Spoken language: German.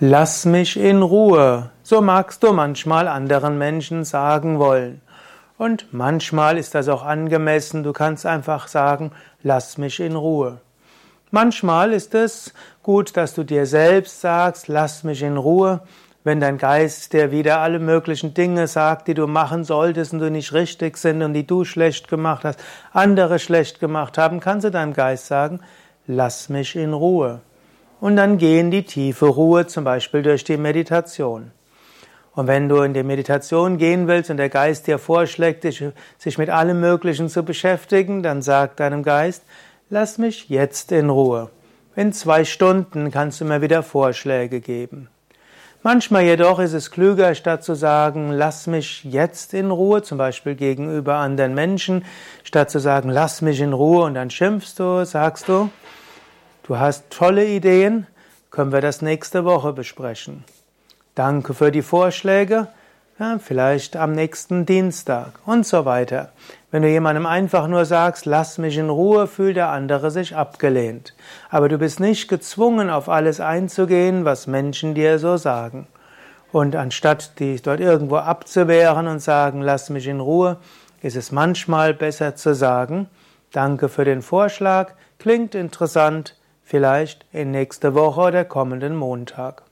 Lass mich in Ruhe. So magst du manchmal anderen Menschen sagen wollen. Und manchmal ist das auch angemessen. Du kannst einfach sagen, lass mich in Ruhe. Manchmal ist es gut, dass du dir selbst sagst, lass mich in Ruhe. Wenn dein Geist dir wieder alle möglichen Dinge sagt, die du machen solltest und du nicht richtig sind und die du schlecht gemacht hast, andere schlecht gemacht haben, kannst du deinem Geist sagen, lass mich in Ruhe. Und dann geh in die tiefe Ruhe, zum Beispiel durch die Meditation. Und wenn du in die Meditation gehen willst und der Geist dir vorschlägt, sich mit allem Möglichen zu beschäftigen, dann sag deinem Geist, lass mich jetzt in Ruhe. In zwei Stunden kannst du mir wieder Vorschläge geben. Manchmal jedoch ist es klüger, statt zu sagen, lass mich jetzt in Ruhe, zum Beispiel gegenüber anderen Menschen, statt zu sagen, lass mich in Ruhe und dann schimpfst du, sagst du, Du hast tolle Ideen, können wir das nächste Woche besprechen. Danke für die Vorschläge, ja, vielleicht am nächsten Dienstag und so weiter. Wenn du jemandem einfach nur sagst, lass mich in Ruhe, fühlt der andere sich abgelehnt. Aber du bist nicht gezwungen, auf alles einzugehen, was Menschen dir so sagen. Und anstatt dich dort irgendwo abzuwehren und sagen, lass mich in Ruhe, ist es manchmal besser zu sagen, danke für den Vorschlag, klingt interessant, vielleicht in nächster Woche oder kommenden Montag.